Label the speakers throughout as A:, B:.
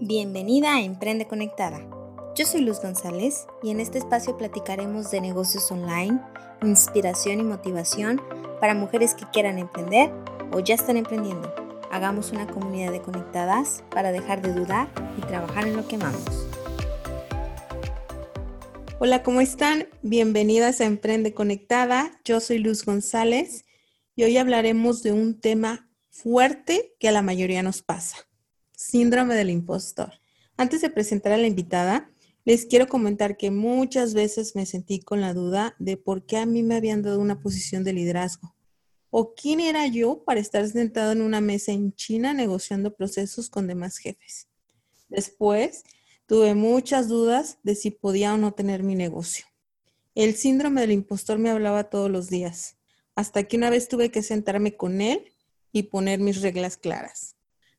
A: Bienvenida a Emprende Conectada. Yo soy Luz González y en este espacio platicaremos de negocios online, inspiración y motivación para mujeres que quieran emprender o ya están emprendiendo. Hagamos una comunidad de conectadas para dejar de dudar y trabajar en lo que amamos.
B: Hola, ¿cómo están? Bienvenidas a Emprende Conectada. Yo soy Luz González y hoy hablaremos de un tema fuerte que a la mayoría nos pasa síndrome del impostor. Antes de presentar a la invitada, les quiero comentar que muchas veces me sentí con la duda de por qué a mí me habían dado una posición de liderazgo. ¿O quién era yo para estar sentado en una mesa en China negociando procesos con demás jefes? Después, tuve muchas dudas de si podía o no tener mi negocio. El síndrome del impostor me hablaba todos los días, hasta que una vez tuve que sentarme con él y poner mis reglas claras.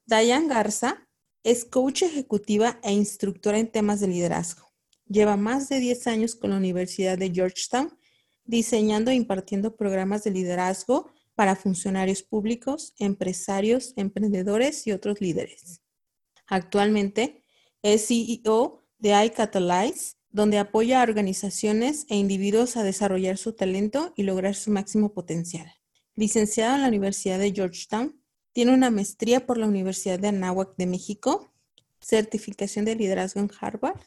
B: Diane Garza es coach ejecutiva e instructora en temas de liderazgo. Lleva más de 10 años con la Universidad de Georgetown diseñando e impartiendo programas de liderazgo para funcionarios públicos, empresarios, emprendedores y otros líderes. Actualmente es CEO de iCatalyze, donde apoya a organizaciones e individuos a desarrollar su talento y lograr su máximo potencial. Licenciada en la Universidad de Georgetown, tiene una maestría por la Universidad de Anáhuac de México, certificación de liderazgo en Harvard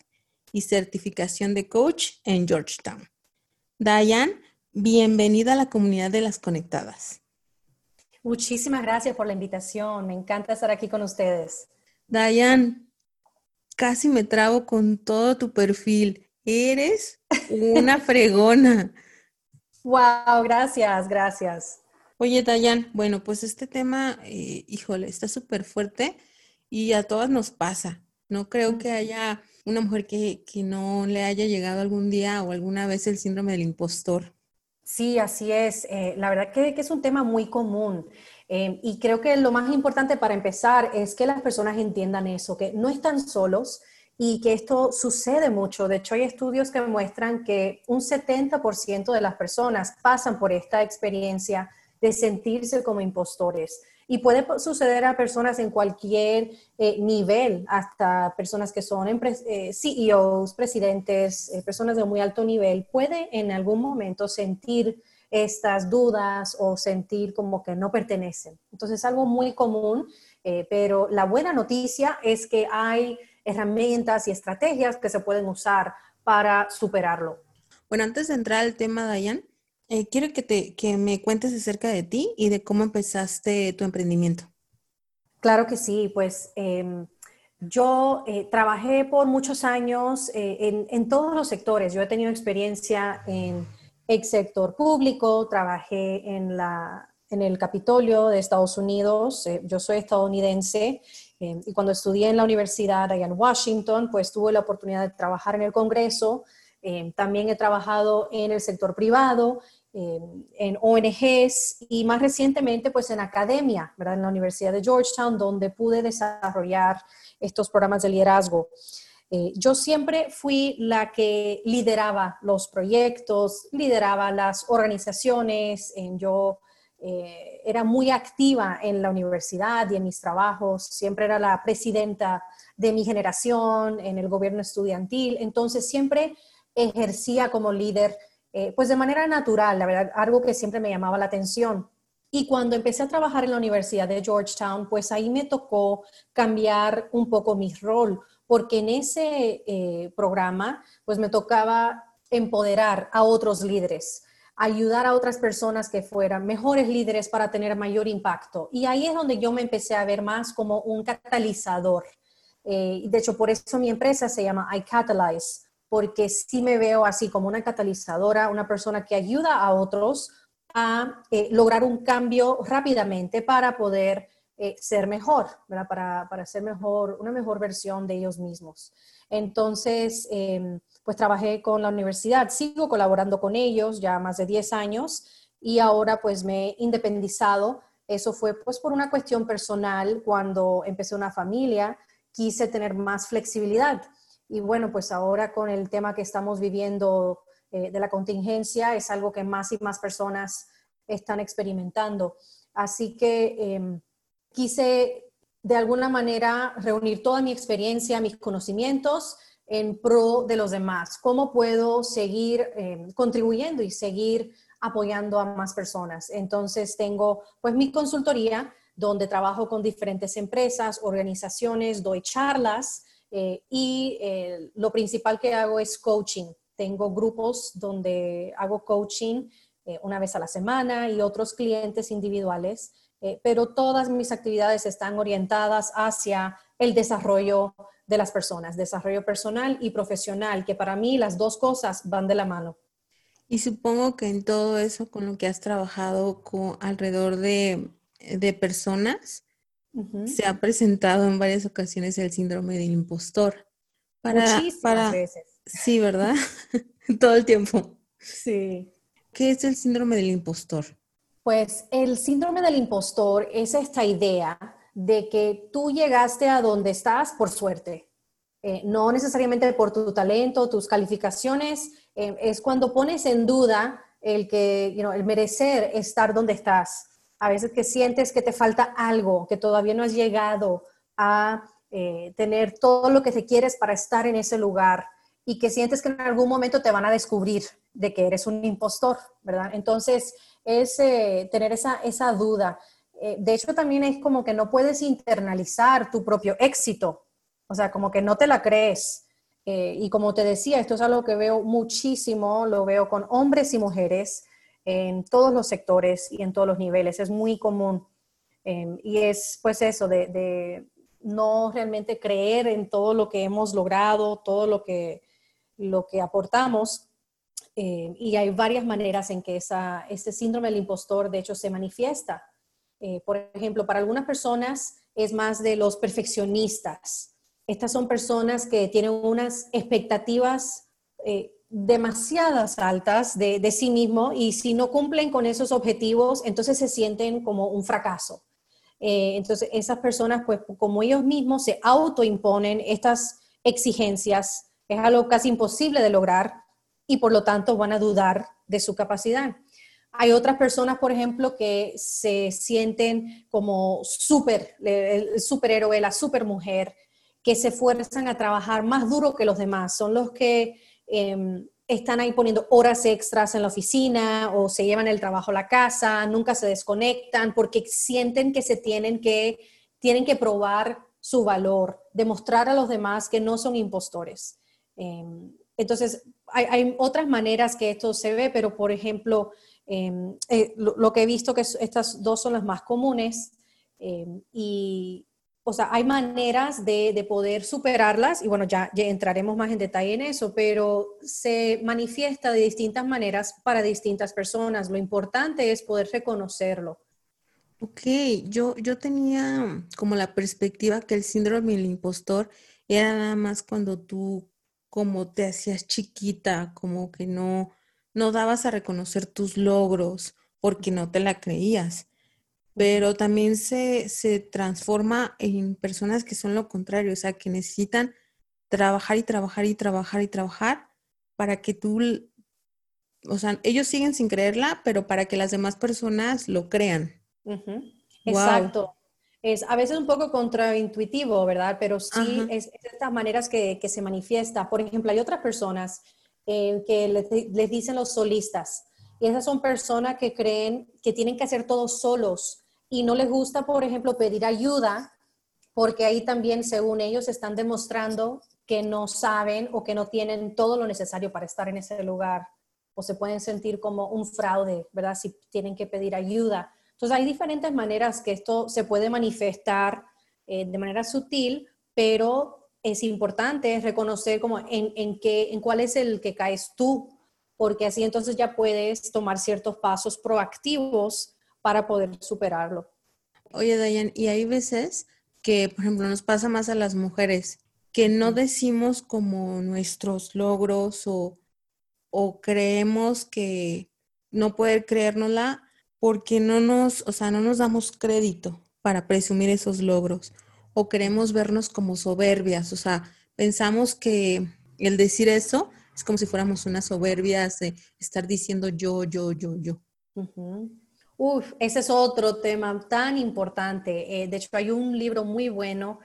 B: y certificación de coach en Georgetown. Diane, bienvenida a la comunidad de las conectadas.
C: Muchísimas gracias por la invitación. Me encanta estar aquí con ustedes.
B: Diane, casi me trago con todo tu perfil. Eres una fregona.
C: Wow, gracias, gracias.
B: Oye, Dayan, bueno, pues este tema, eh, híjole, está súper fuerte y a todas nos pasa. No creo que haya una mujer que, no le haya llegado algún día o alguna vez el síndrome del impostor.
C: Sí, así es. Eh, la verdad que, es un tema muy común. Eh, y creo que lo más importante para empezar es que las personas entiendan eso, que no están solos y que esto sucede mucho. De hecho, hay estudios que muestran que un 70% de las personas pasan por esta experiencia de sentirse como impostores. Y puede suceder a personas en cualquier eh, nivel, hasta personas que son eh, CEOs, presidentes, eh, personas de muy alto nivel, puede en algún momento sentir estas dudas o sentir como que no pertenecen. Entonces es algo muy común, pero la buena noticia es que hay herramientas y estrategias que se pueden usar para superarlo.
B: Bueno, antes de entrar al tema, Dayan, eh, quiero que, te, que me cuentes acerca de ti y de cómo empezaste tu emprendimiento.
C: Claro que sí, pues em, yo eh, trabajé por muchos años eh, en, en, todos los sectores. Yo he tenido experiencia en el sector público, trabajé en, la, en el Capitolio de Estados Unidos, yo soy estadounidense em, y cuando estudié en la universidad allá en Washington, pues tuve la oportunidad de trabajar en el Congreso. Em, también he trabajado en el sector privado en ONGs y más recientemente pues en academia, ¿verdad? En la Universidad de Georgetown, donde pude desarrollar estos programas de liderazgo. Eh, yo siempre fui la que lideraba los proyectos, lideraba las organizaciones, yo eh, era muy activa en la universidad y en mis trabajos, siempre era la presidenta de mi generación en el gobierno estudiantil, entonces siempre ejercía como líder eh, pues de manera natural, la verdad, algo que siempre me llamaba la atención. Y cuando empecé a trabajar en la Universidad de Georgetown, pues ahí me tocó cambiar un poco mi rol, porque en ese eh, programa, pues me tocaba empoderar a otros líderes, ayudar a otras personas que fueran mejores líderes para tener mayor impacto. Y ahí es donde yo me empecé a ver más como un catalizador. Eh, de hecho, por eso mi empresa se llama iCatalyze, porque sí me veo así como una catalizadora, una persona que ayuda a otros a eh, lograr un cambio rápidamente para poder eh, ser mejor, Para, para, ser mejor, una mejor versión de ellos mismos. Entonces, em, pues trabajé con la universidad, sigo colaborando con ellos ya más de 10 años y ahora pues me he independizado. Eso fue pues por una cuestión personal cuando empecé una familia, quise tener más flexibilidad y bueno, pues ahora con el tema que estamos viviendo eh, de la contingencia es algo que más y más personas están experimentando. Así que em, quise de alguna manera reunir toda mi experiencia, mis conocimientos en pro de los demás. ¿Cómo puedo seguir eh, contribuyendo y seguir apoyando a más personas? Entonces tengo pues mi consultoría donde trabajo con diferentes empresas, organizaciones, doy charlas eh, y eh, lo principal que hago es coaching. Tengo grupos donde hago coaching una vez a la semana y otros clientes individuales eh, pero todas mis actividades están orientadas hacia el desarrollo de las personas, desarrollo personal y profesional, que para mí las dos cosas van de la mano.
B: Y supongo que en todo eso con lo que has trabajado con alrededor de, personas, se ha presentado en varias ocasiones el síndrome del impostor.
C: Para, Muchísimas veces.
B: Sí, ¿verdad? todo el tiempo.
C: Sí.
B: ¿Qué es el síndrome del impostor?
C: Pues el síndrome del impostor es esta idea de que tú llegaste a donde estás por suerte, eh, no necesariamente por tu talento, tus calificaciones, eh, es cuando pones en duda el que, el merecer estar donde estás. A veces que sientes que te falta algo, que todavía no has llegado a eh, tener todo lo que te quieres para estar en ese lugar y que sientes que en algún momento te van a descubrir de que eres un impostor, ¿verdad? Entonces, es eh, tener esa, esa duda. Eh, de hecho, también es como que no puedes internalizar tu propio éxito, o sea, como que no te la crees. Y como te decía, esto es algo que veo muchísimo, lo veo con hombres y mujeres en todos los sectores y en todos los niveles, es muy común. y es pues eso, de, de, no realmente creer en todo lo que hemos logrado, todo lo que, lo que aportamos, eh, y hay varias maneras en que esa, este síndrome del impostor, de hecho, se manifiesta. Eh, por ejemplo, para algunas personas es más de los perfeccionistas. Estas son personas que tienen unas expectativas eh, demasiadas altas de, de, sí mismo y si no cumplen con esos objetivos, entonces se sienten como un fracaso. entonces, esas personas, pues como ellos mismos se autoimponen estas exigencias, es algo casi imposible de lograr, y por lo tanto van a dudar de su capacidad. Hay otras personas, por ejemplo, que se sienten como súper, el superhéroe, la supermujer, que se fuerzan a trabajar más duro que los demás. Son los que em, están ahí poniendo horas extras en la oficina o se llevan el trabajo a la casa, nunca se desconectan porque sienten que se tienen que, tienen que probar su valor, demostrar a los demás que no son impostores. Em, entonces, hay, otras maneras que esto se ve, pero por ejemplo, em, eh, lo, que he visto que estas dos son las más comunes y, o sea, hay maneras de, poder superarlas y bueno, ya, entraremos más en detalle en eso, pero se manifiesta de distintas maneras para distintas personas. Lo importante es poder reconocerlo.
B: Ok, yo, yo tenía como la perspectiva que el síndrome del impostor era nada más cuando tú como te hacías chiquita, como que no, no dabas a reconocer tus logros porque no te la creías. Pero también se, se transforma en personas que son lo contrario, o sea, que necesitan trabajar y trabajar y trabajar y trabajar para que tú, o sea, ellos siguen sin creerla, pero para que las demás personas lo crean.
C: Exacto es a veces un poco contraintuitivo, ¿verdad? Pero sí es, de estas maneras que, se manifiesta. Por ejemplo, hay otras personas eh, que les, dicen los solistas, y esas son personas que creen que tienen que hacer todo solos y no les gusta, por ejemplo, pedir ayuda, porque ahí también, según ellos, están demostrando que no saben o que no tienen todo lo necesario para estar en ese lugar, o se pueden sentir como un fraude, ¿verdad? Si tienen que pedir ayuda. Entonces hay diferentes maneras que esto se puede manifestar eh, de manera sutil, pero es importante reconocer como en, en, qué, en cuál es el que caes tú, porque así entonces ya puedes tomar ciertos pasos proactivos para poder superarlo.
B: Oye, Dayan, y hay veces que, por ejemplo, nos pasa más a las mujeres, que no decimos como nuestros logros o, o creemos que no poder creérnosla porque no nos, o sea, no nos damos crédito para presumir esos logros o queremos vernos como soberbias, o sea, pensamos que el decir eso es como si fuéramos unas soberbias de estar diciendo yo, yo, yo, yo.
C: Uf, ese es otro tema tan importante. Eh, de hecho, hay un libro muy bueno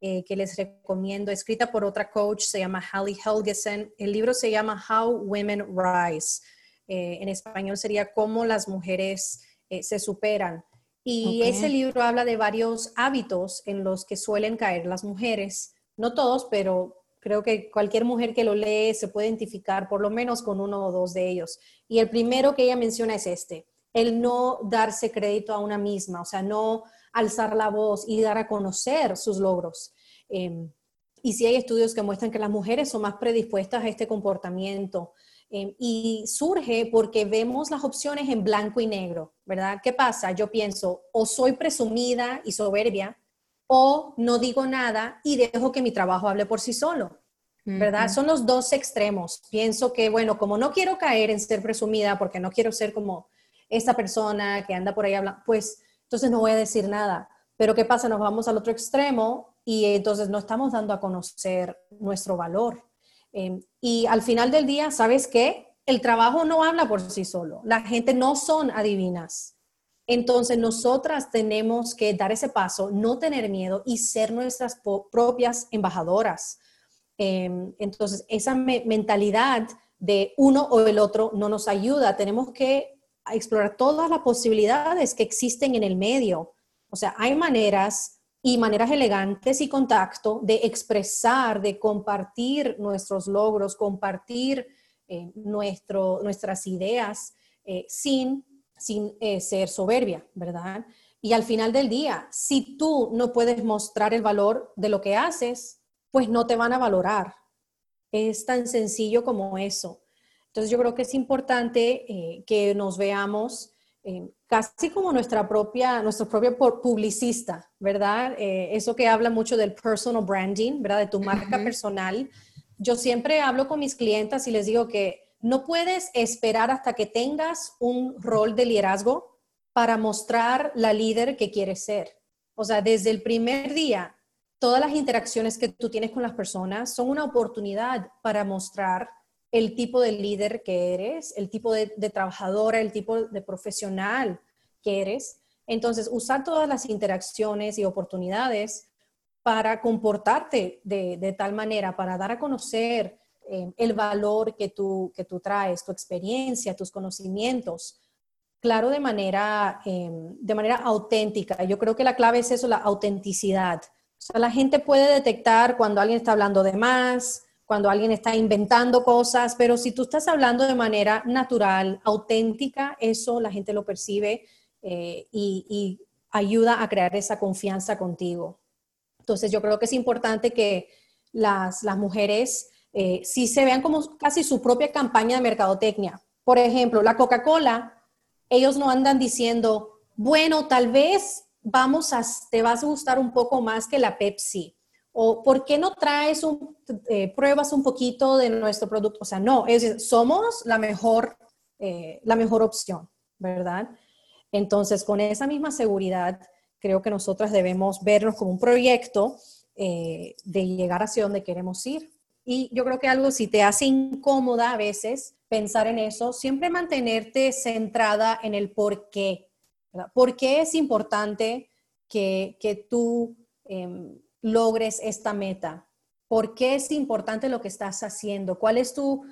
C: eh, que les recomiendo, escrita por otra coach, se llama Hallie Helgesen. El libro se llama How Women Rise. Eh, en español sería Cómo las mujeres se superan. Y ese libro habla de varios hábitos en los que suelen caer las mujeres. No todos, pero creo que cualquier mujer que lo lee se puede identificar por lo menos con uno o dos de ellos. Y el primero que ella menciona es este, el no darse crédito a una misma, o sea, no alzar la voz y dar a conocer sus logros. Em, y sí hay estudios que muestran que las mujeres son más predispuestas a este comportamiento. Em, y surge porque vemos las opciones en blanco y negro, ¿verdad? ¿Qué pasa? Yo pienso, o soy presumida y soberbia, o no digo nada y dejo que mi trabajo hable por sí solo. ¿Verdad? Son los dos extremos. Pienso que, bueno, como no quiero caer en ser presumida, porque no quiero ser como esta persona que anda por ahí hablando, pues entonces no voy a decir nada. Pero ¿qué pasa? Nos vamos al otro extremo y entonces no estamos dando a conocer nuestro valor. Em, y al final del día, ¿sabes qué? El trabajo no habla por sí solo. La gente no son adivinas. Entonces nosotras tenemos que dar ese paso, no tener miedo y ser nuestras propias embajadoras. Em, entonces esa mentalidad de uno o el otro no nos ayuda. Tenemos que a explorar todas las posibilidades que existen en el medio. O sea, hay maneras y maneras elegantes y contacto de expresar, de compartir nuestros logros, compartir eh, nuestro, nuestras ideas eh, sin, sin eh, ser soberbia, ¿verdad? Y al final del día, si tú no puedes mostrar el valor de lo que haces, pues no te van a valorar. Es tan sencillo como eso. Entonces yo creo que es importante eh, que nos veamos eh, casi como nuestra propia, nuestro propio publicista, ¿verdad? Eh, eso que habla mucho del personal branding, ¿verdad? De tu marca personal. Yo siempre hablo con mis clientas y les digo que no puedes esperar hasta que tengas un rol de liderazgo para mostrar la líder que quieres ser. O sea, desde el primer día, todas las interacciones que tú tienes con las personas son una oportunidad para mostrar el tipo de líder que eres, el tipo de, trabajadora, el tipo de profesional que eres. Entonces, usar todas las interacciones y oportunidades para comportarte de, tal manera, para dar a conocer eh, el valor que tú, que tú traes, tu experiencia, tus conocimientos. Claro, de manera, em, de manera auténtica. Yo creo que la clave es eso, la autenticidad. O sea, la gente puede detectar cuando alguien está hablando de más, cuando alguien está inventando cosas, pero si tú estás hablando de manera natural, auténtica, eso la gente lo percibe eh, y, ayuda a crear esa confianza contigo. Entonces yo creo que es importante que las, mujeres eh, sí se vean como casi su propia campaña de mercadotecnia. Por ejemplo, la Coca-Cola, ellos no andan diciendo, bueno, tal vez vamos a, te vas a gustar un poco más que la Pepsi o ¿por qué no traes un, eh, pruebas un poquito de nuestro producto? O sea, no, es, somos la mejor, eh, la mejor opción, ¿verdad? Entonces, con esa misma seguridad, creo que nosotras debemos vernos como un proyecto eh, de llegar hacia donde queremos ir. Y yo creo que algo, si te hace incómoda a veces pensar en eso, siempre mantenerte centrada en el por qué. ¿verdad? ¿Por qué es importante que, que tú em, logres esta meta? ¿Por qué es importante lo que estás haciendo? ¿Cuál es tu,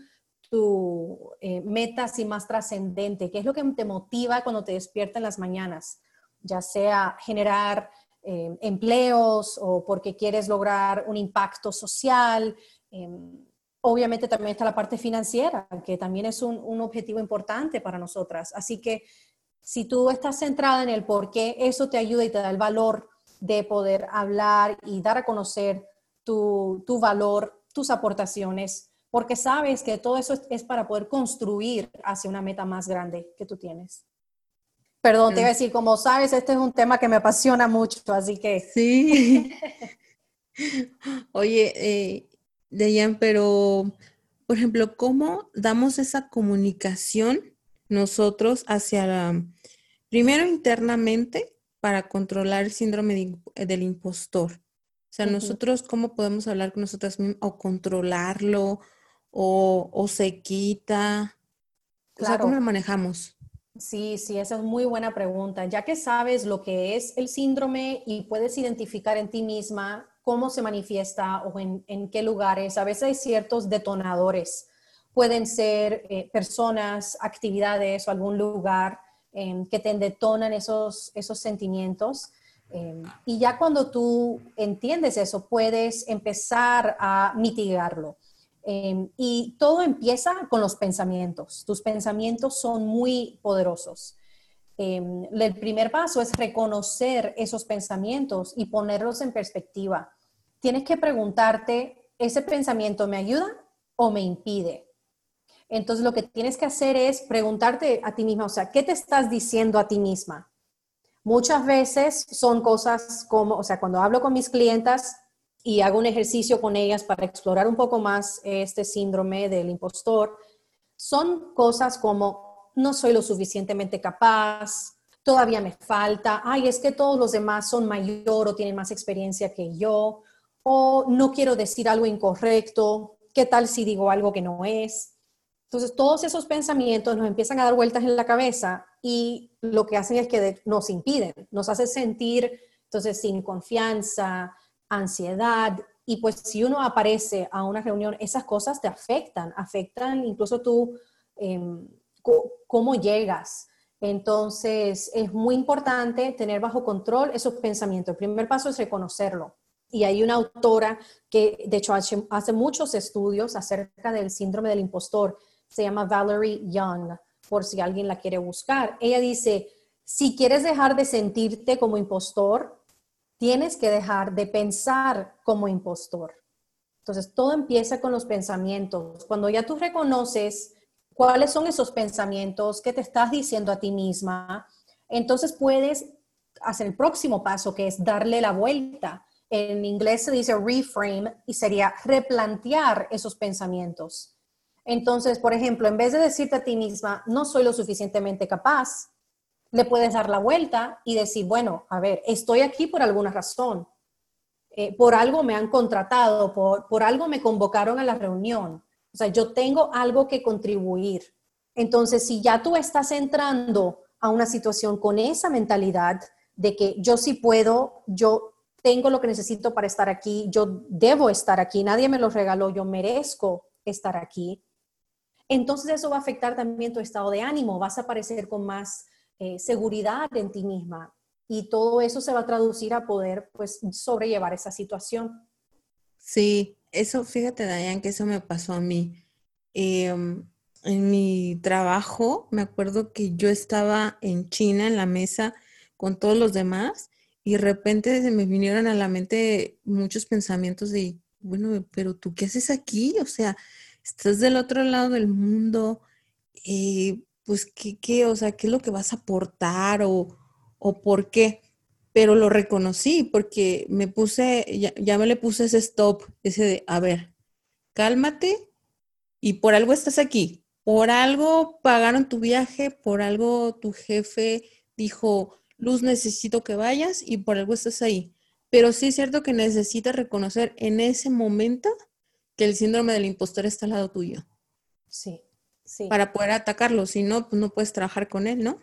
C: tu eh, meta así más trascendente? ¿Qué es lo que te motiva cuando te despiertas en las mañanas? Ya sea generar eh, empleos o porque quieres lograr un impacto social. Em, obviamente también está la parte financiera, que también es un, un, objetivo importante para nosotras. Así que si tú estás centrada en el por qué, eso te ayuda y te da el valor de poder hablar y dar a conocer tu, valor, tus aportaciones, porque sabes que todo eso es, para poder construir hacia una meta más grande que tú tienes. Perdón, te iba a decir, como sabes, este es un tema que me apasiona mucho, así que...
B: Sí. Oye, eh, Deyan, pero, por ejemplo, ¿cómo damos esa comunicación nosotros hacia, la, primero internamente para controlar el síndrome eh, del impostor. O sea, nosotros, ¿cómo podemos hablar con nosotras mismas o controlarlo o, se quita? O sea, ¿cómo lo manejamos?
C: Sí, sí, esa es muy buena pregunta. Ya que sabes lo que es el síndrome y puedes identificar en ti misma cómo se manifiesta o en, qué lugares, a veces hay ciertos detonadores. Pueden ser eh, personas, actividades o algún lugar em, que te detonan esos, esos sentimientos. Em, y ya cuando tú entiendes eso, puedes empezar a mitigarlo. Em, y todo empieza con los pensamientos. Tus pensamientos son muy poderosos. El primer paso es reconocer esos pensamientos y ponerlos en perspectiva. Tienes que preguntarte, ¿ese pensamiento me ayuda o me impide? Entonces lo que tienes que hacer es preguntarte a ti misma, o sea, ¿qué te estás diciendo a ti misma? Muchas veces son cosas como, o sea, cuando hablo con mis clientas, y hago un ejercicio con ellas para explorar un poco más este síndrome del impostor, son cosas como no soy lo suficientemente capaz, todavía me falta, ay, es que todos los demás son mayor o tienen más experiencia que yo, o no quiero decir algo incorrecto, ¿qué tal si digo algo que no es? Entonces, todos esos pensamientos nos empiezan a dar vueltas en la cabeza y lo que hacen es que nos impiden, nos hace sentir entonces sin confianza, ansiedad. Y pues si uno aparece a una reunión, esas cosas te afectan, afectan incluso tú, em, cómo llegas. Entonces, es muy importante tener bajo control esos pensamientos. El primer paso es reconocerlo. Y hay una autora que, de hecho, hace muchos estudios acerca del síndrome del impostor. Se llama Valerie Young, por si alguien la quiere buscar. Ella dice, si quieres dejar de sentirte como impostor, tienes que dejar de pensar como impostor. Entonces, todo empieza con los pensamientos. Cuando ya tú reconoces cuáles son esos pensamientos que te estás diciendo a ti misma, entonces puedes hacer el próximo paso, que es darle la vuelta. En inglés se dice reframe y sería replantear esos pensamientos. Entonces, por ejemplo, en vez de decirte a ti misma, no soy lo suficientemente capaz, le puedes dar la vuelta y decir, bueno, a ver, estoy aquí por alguna razón. Eh, por algo me han contratado, por, por algo me convocaron a la reunión. O sea, yo tengo algo que contribuir. Entonces, si ya tú estás entrando a una situación con esa mentalidad de que yo sí puedo, yo tengo lo que necesito para estar aquí, yo debo estar aquí, nadie me lo regaló, yo merezco estar aquí, entonces eso va a afectar también tu estado de ánimo, vas a aparecer con más eh, seguridad en ti misma. Y todo eso se va a traducir a poder, pues, sobrellevar esa situación.
B: Sí, eso, fíjate, Dayan, que eso me pasó a mí. Em, en mi trabajo, me acuerdo que yo estaba en China en la mesa con todos los demás y de repente se me vinieron a la mente muchos pensamientos de, bueno, pero tú qué haces aquí? O sea, estás del otro lado del mundo, eh, pues, ¿qué, qué, o sea, qué es lo que vas a aportar o, o por qué? Pero lo reconocí porque me puse, ya, ya me le puse ese stop, ese de, a ver, cálmate y por algo estás aquí, por algo pagaron tu viaje, por algo tu jefe dijo, Luz, necesito que vayas y por algo estás ahí. Pero sí es cierto que necesitas reconocer en ese momento que el síndrome del impostor está al lado tuyo.
C: Sí
B: para poder atacarlo, si no, pues no puedes trabajar con él, ¿no?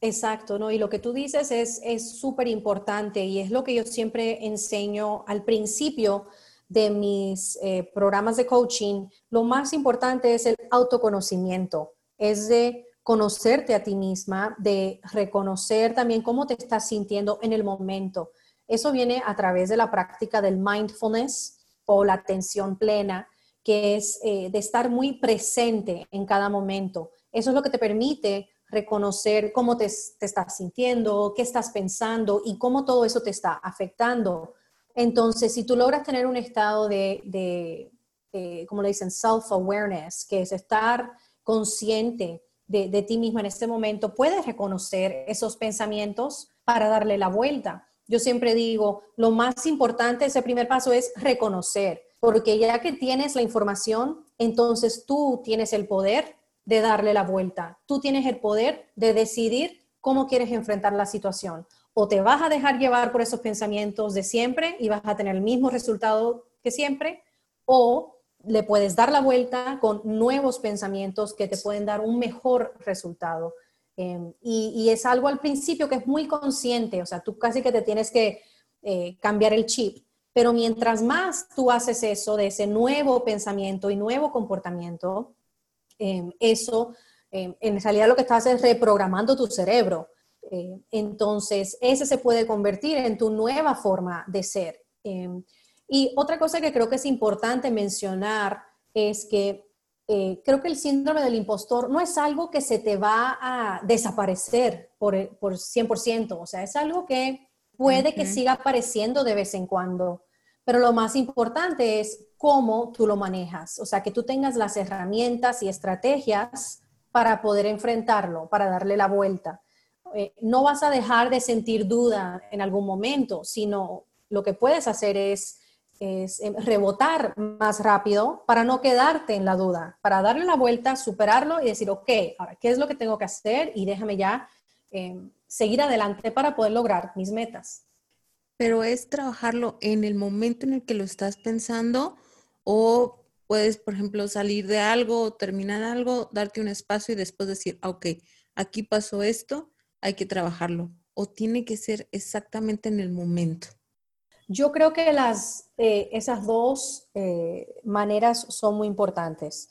C: Exacto, ¿no? Y lo que tú dices es súper importante y es lo que yo siempre enseño al principio de mis eh, programas de coaching. Lo más importante es el autoconocimiento, es de conocerte a ti misma, de reconocer también cómo te estás sintiendo en el momento. Eso viene a través de la práctica del mindfulness o la atención plena que es eh, de estar muy presente en cada momento. Eso es lo que te permite reconocer cómo te, estás sintiendo, qué estás pensando y cómo todo eso te está afectando. Entonces, si tú logras tener un estado de, de eh, como le dicen, self-awareness, que es estar consciente de, de, ti mismo en este momento, puedes reconocer esos pensamientos para darle la vuelta. Yo siempre digo, lo más importante, ese primer paso es reconocer porque ya que tienes la información, entonces tú tienes el poder de darle la vuelta. Tú tienes el poder de decidir cómo quieres enfrentar la situación. O te vas a dejar llevar por esos pensamientos de siempre y vas a tener el mismo resultado que siempre, o le puedes dar la vuelta con nuevos pensamientos que te pueden dar un mejor resultado. Em, y, es algo al principio que es muy consciente, o sea, tú casi que te tienes que eh, cambiar el chip. Pero mientras más tú haces eso, de ese nuevo pensamiento y nuevo comportamiento, em, eso, em, en realidad lo que estás es reprogramando tu cerebro. Eh, entonces, ese se puede convertir en tu nueva forma de ser. y otra cosa que creo que es importante mencionar es que eh, creo que el síndrome del impostor no es algo que se te va a desaparecer por, por 100%, o sea, es algo que puede que siga apareciendo de vez en cuando, pero lo más importante es cómo tú lo manejas, o sea, que tú tengas las herramientas y estrategias para poder enfrentarlo, para darle la vuelta. Eh, no vas a dejar de sentir duda en algún momento, sino lo que puedes hacer es es em, rebotar más rápido para no quedarte en la duda, para darle la vuelta, superarlo y decir, ok, ahora, ¿qué es lo que tengo que hacer? Y déjame ya em, seguir adelante para poder lograr mis metas.
B: Pero es trabajarlo en el momento en el que lo estás pensando o puedes, por ejemplo, salir de algo, terminar algo, darte un espacio y después decir, ah, ok, aquí pasó esto, hay que trabajarlo. O tiene que ser exactamente en el momento.
C: Yo creo que las, eh, esas dos eh, maneras son muy importantes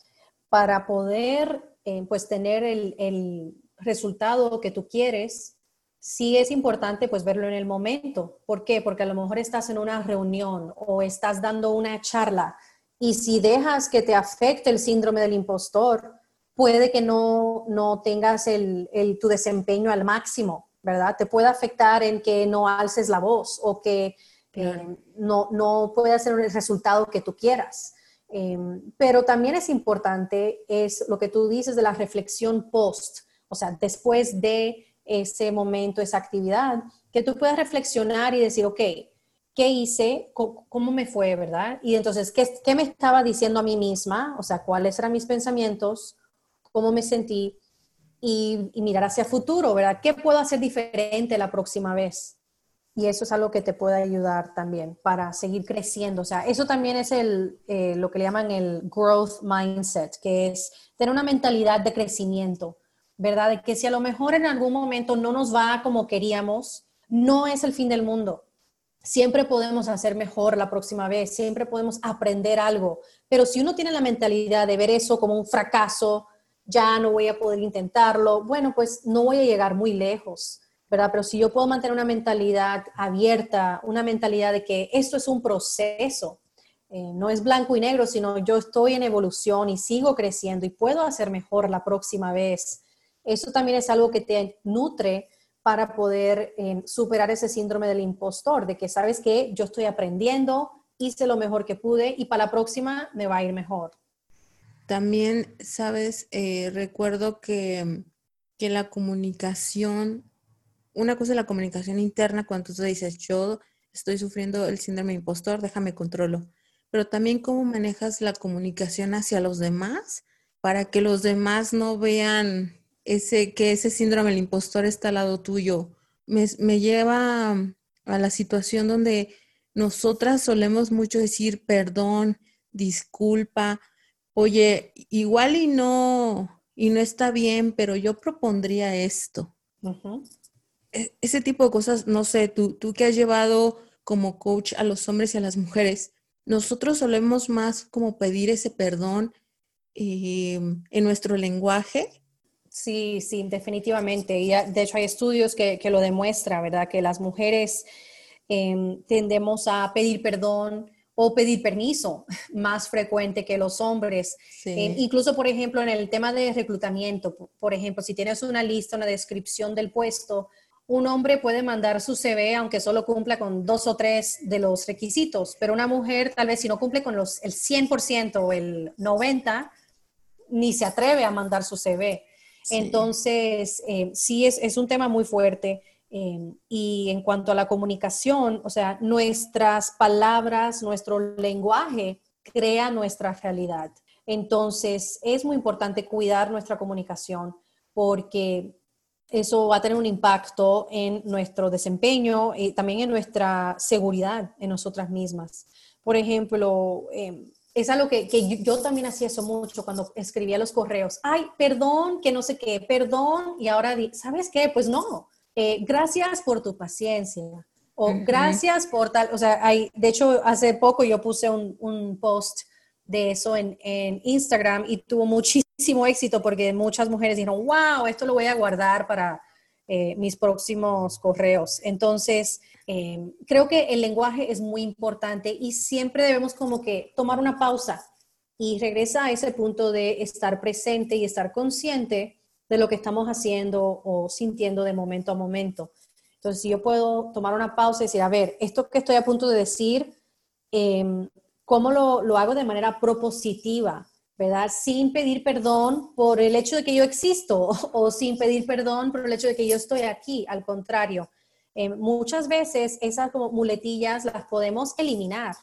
C: para poder eh, pues tener el, el, resultado que tú quieres. Sí es importante pues verlo en el momento. ¿Por qué? Porque a lo mejor estás en una reunión o estás dando una charla y si dejas que te afecte el síndrome del impostor, puede que no, no tengas el, el, tu desempeño al máximo, ¿verdad? Te puede afectar en que no alces la voz o que no, no puede hacer el resultado que tú quieras. Em, pero también es importante, es lo que tú dices de la reflexión post, o sea, después de ese momento, esa actividad, que tú puedas reflexionar y decir, ok, ¿qué hice? ¿Cómo, me fue, verdad? Y entonces, ¿qué, ¿qué, me estaba diciendo a mí misma? O sea, ¿cuáles eran mis pensamientos? ¿Cómo me sentí? Y, y mirar hacia el futuro, ¿verdad? ¿Qué puedo hacer diferente la próxima vez? Y eso es algo que te puede ayudar también para seguir creciendo. O sea, eso también es el, eh, lo que le llaman el growth mindset, que es tener una mentalidad de crecimiento, ¿verdad? De que si a lo mejor en algún momento no nos va como queríamos, no es el fin del mundo. Siempre podemos hacer mejor la próxima vez, siempre podemos aprender algo, pero si uno tiene la mentalidad de ver eso como un fracaso, ya no voy a poder intentarlo, bueno, pues no voy a llegar muy lejos. ¿Verdad? Pero si yo puedo mantener una mentalidad abierta, una mentalidad de que esto es un proceso, eh, no es blanco y negro, sino yo estoy en evolución y sigo creciendo y puedo hacer mejor la próxima vez. Eso también es algo que te nutre para poder eh, superar ese síndrome del impostor, de que sabes que yo estoy aprendiendo, hice lo mejor que pude y para la próxima me va a ir mejor.
B: También, sabes, eh, recuerdo que, que la comunicación una cosa es la comunicación interna cuando tú dices, yo estoy sufriendo el síndrome impostor, déjame controlo. Pero también cómo manejas la comunicación hacia los demás para que los demás no vean ese, que ese síndrome del impostor está al lado tuyo. Me, me lleva a la situación donde nosotras solemos mucho decir perdón, disculpa, oye, igual y no, y no está bien, pero yo propondría esto. Ese tipo de cosas, no sé, tú, tú que has llevado como coach a los hombres y a las mujeres, nosotros solemos más como pedir ese perdón eh, en nuestro lenguaje.
C: Sí, sí, definitivamente. Y de hecho hay estudios que, que lo demuestran, ¿verdad? Que las mujeres em, tendemos a pedir perdón o pedir permiso más frecuente que los hombres. Em, incluso, por ejemplo, en el tema de reclutamiento, por ejemplo, si tienes una lista, una descripción del puesto, un hombre puede mandar su CV aunque solo cumpla con dos o tres de los requisitos, pero una mujer tal vez si no cumple con los, el 100% o el 90%, ni se atreve a mandar su CV. Entonces, eh, sí es, es, un tema muy fuerte. Eh, y en cuanto a la comunicación, o sea, nuestras palabras, nuestro lenguaje crea nuestra realidad. Entonces, es muy importante cuidar nuestra comunicación porque eso va a tener un impacto en nuestro desempeño y también en nuestra seguridad en nosotras mismas. Por ejemplo, em, es algo que, que yo, también hacía eso mucho cuando escribía los correos. Ay, perdón, que no sé qué, perdón, y ahora, ¿sabes qué? Pues no, eh, gracias por tu paciencia, o gracias por tal, o sea, hay, de hecho, hace poco yo puse un, un post de eso en, en, Instagram y tuvo muchísimo éxito porque muchas mujeres dijeron, wow, esto lo voy a guardar para eh, mis próximos correos. Entonces, Em, creo que el lenguaje es muy importante y siempre debemos como que tomar una pausa y regresa a ese punto de estar presente y estar consciente de lo que estamos haciendo o sintiendo de momento a momento. Entonces, si yo puedo tomar una pausa y decir, a ver, esto que estoy a punto de decir, em, ¿cómo lo, lo, hago de manera propositiva? ¿Verdad? Sin pedir perdón por el hecho de que yo existo o sin pedir perdón por el hecho de que yo estoy aquí. Al contrario, eh, muchas veces esas como muletillas las podemos eliminar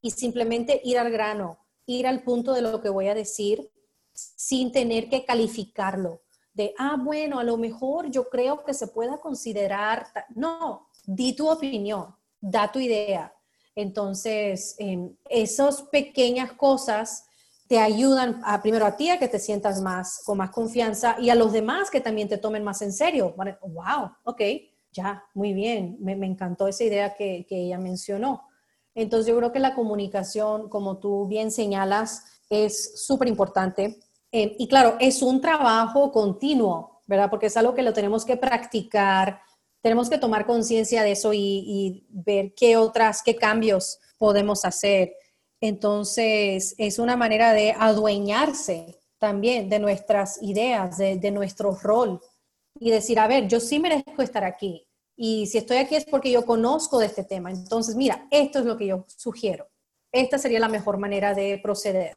C: y simplemente ir al grano, ir al punto de lo que voy a decir sin tener que calificarlo. De, ah, bueno, a lo mejor yo creo que se pueda considerar. No, di tu opinión, da tu idea. Entonces, eh, esas pequeñas cosas te ayudan a, primero a ti a que te sientas más con más confianza y a los demás que también te tomen más en serio. Wow, ok, ya, muy bien, me, encantó esa idea que, ella mencionó. Entonces yo creo que la comunicación, como tú bien señalas, es súper importante. Eh, y claro, es un trabajo continuo, ¿verdad? Porque es algo que lo tenemos que practicar, tenemos que tomar conciencia de eso y, ver qué otras, qué cambios podemos hacer. Entonces, es una manera de adueñarse también de nuestras ideas, de nuestro rol y decir, a ver, yo sí merezco estar aquí. Y si estoy aquí es porque yo conozco de este tema. Entonces, mira, esto es lo que yo sugiero. Esta sería la mejor manera de proceder.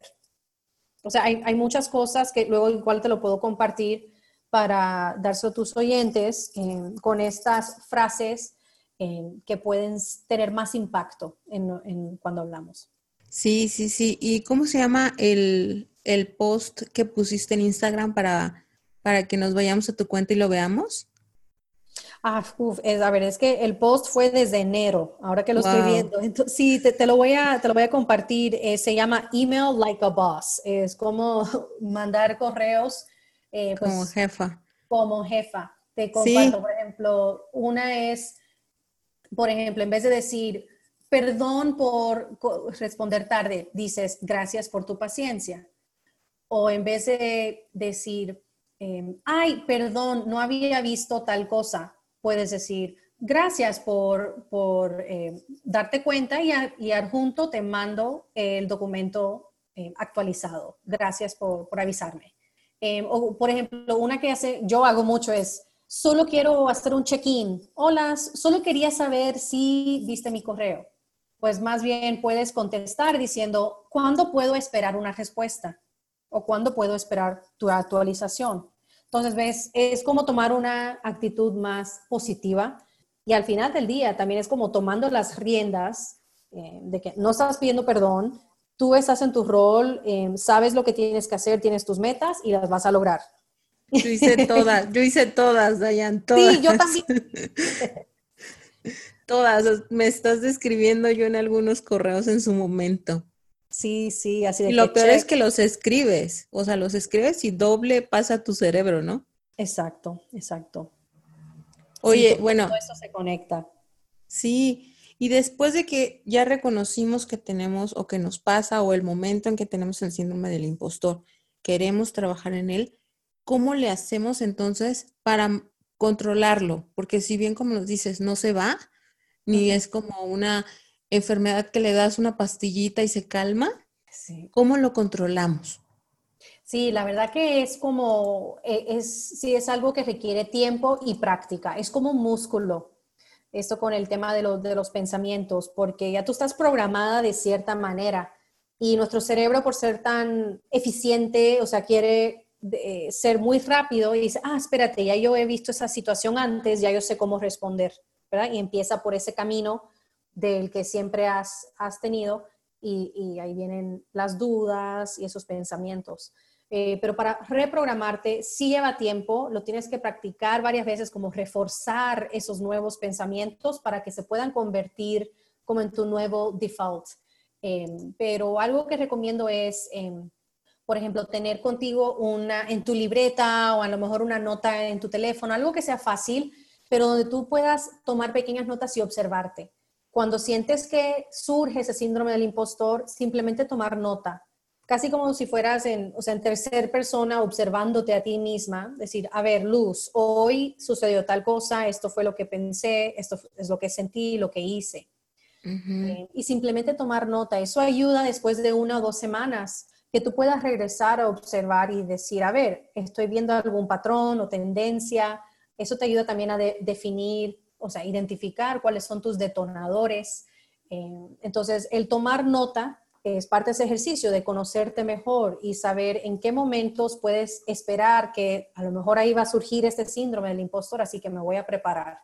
C: O sea, hay, hay muchas cosas que luego igual te lo puedo compartir para darse a tus oyentes eh, con estas frases eh, que pueden tener más impacto en, en, cuando hablamos.
B: Sí, sí, sí. ¿Y cómo se llama el, el post que pusiste en Instagram para para que nos vayamos a tu cuenta y lo veamos?
C: Ah, uf, es, a ver, es que el post fue desde enero, ahora que lo estoy viendo. Entonces, sí, te, lo voy a, te lo voy a compartir. Eh, se llama Email Like a Boss. Es como mandar correos.
B: Eh, pues, como jefa.
C: Como jefa. Te comparto, por ejemplo, una es, por ejemplo, en vez de decir, perdón por responder tarde, dices, gracias por tu paciencia. O en vez de decir, Em, ay, perdón, no había visto tal cosa, puedes decir, gracias por, por em, darte cuenta y, y, adjunto te mando el documento em, actualizado. Gracias por, por avisarme. O, por ejemplo, una que hace, yo hago mucho es, solo quiero hacer un check-in. Hola, solo quería saber si viste mi correo. Pues más bien puedes contestar diciendo, ¿cuándo puedo esperar una respuesta? ¿O cuándo puedo esperar tu actualización? Entonces, ves, es como tomar una actitud más positiva y al final del día también es como tomando las riendas eh, de que no estás pidiendo perdón, tú estás en tu rol, eh, sabes lo que tienes que hacer, tienes tus metas y las vas a lograr.
B: Yo hice todas, yo hice todas, Dayan, todas.
C: Sí, yo también.
B: todas, me estás describiendo yo en algunos correos en su momento.
C: Sí, sí, así de
B: Y lo peor es que los escribes, o sea, los escribes y doble pasa tu cerebro, ¿no?
C: Exacto, exacto.
B: Oye, bueno.
C: Todo eso se conecta.
B: Sí, y después de que ya reconocimos que tenemos o que nos pasa o el momento en que tenemos el síndrome del impostor, queremos trabajar en él, ¿cómo le hacemos entonces para controlarlo? Porque si bien como nos dices, no se va, ni es como una enfermedad que le das una pastillita y se calma, ¿cómo lo controlamos?
C: Sí, la verdad que es como, eh, es, sí, es algo que requiere tiempo y práctica, es como un músculo, esto con el tema de, de los pensamientos, porque ya tú estás programada de cierta manera y nuestro cerebro por ser tan eficiente, o sea, quiere eh, ser muy rápido y dice, ah, espérate, ya yo he visto esa situación antes, ya yo sé cómo responder, ¿verdad? Y empieza por ese camino del que siempre has, tenido y, ahí vienen las dudas y esos pensamientos. Eh, pero para reprogramarte sí lleva tiempo, lo tienes que practicar varias veces, como reforzar esos nuevos pensamientos para que se puedan convertir como en tu nuevo default. Em, pero algo que recomiendo es, em, por ejemplo, tener contigo una en tu libreta o a lo mejor una nota en tu teléfono, algo que sea fácil, pero donde tú puedas tomar pequeñas notas y observarte. Cuando sientes que surge ese síndrome del impostor, simplemente tomar nota casi como si fueras en, o sea, en tercer persona observándote a ti misma, decir, a ver, Luz, hoy sucedió tal cosa, esto fue lo que pensé, esto es lo que sentí, lo que hice. Eh, y simplemente tomar nota, eso ayuda después de una o dos semanas que tú puedas regresar a observar y decir, a ver, estoy viendo algún patrón o tendencia, eso te ayuda también a definir, o sea, identificar cuáles son tus detonadores. Eh, entonces, el tomar nota es parte de ese ejercicio de conocerte mejor y saber en qué momentos puedes esperar que a lo mejor ahí va a surgir este síndrome del impostor, así que me voy a preparar.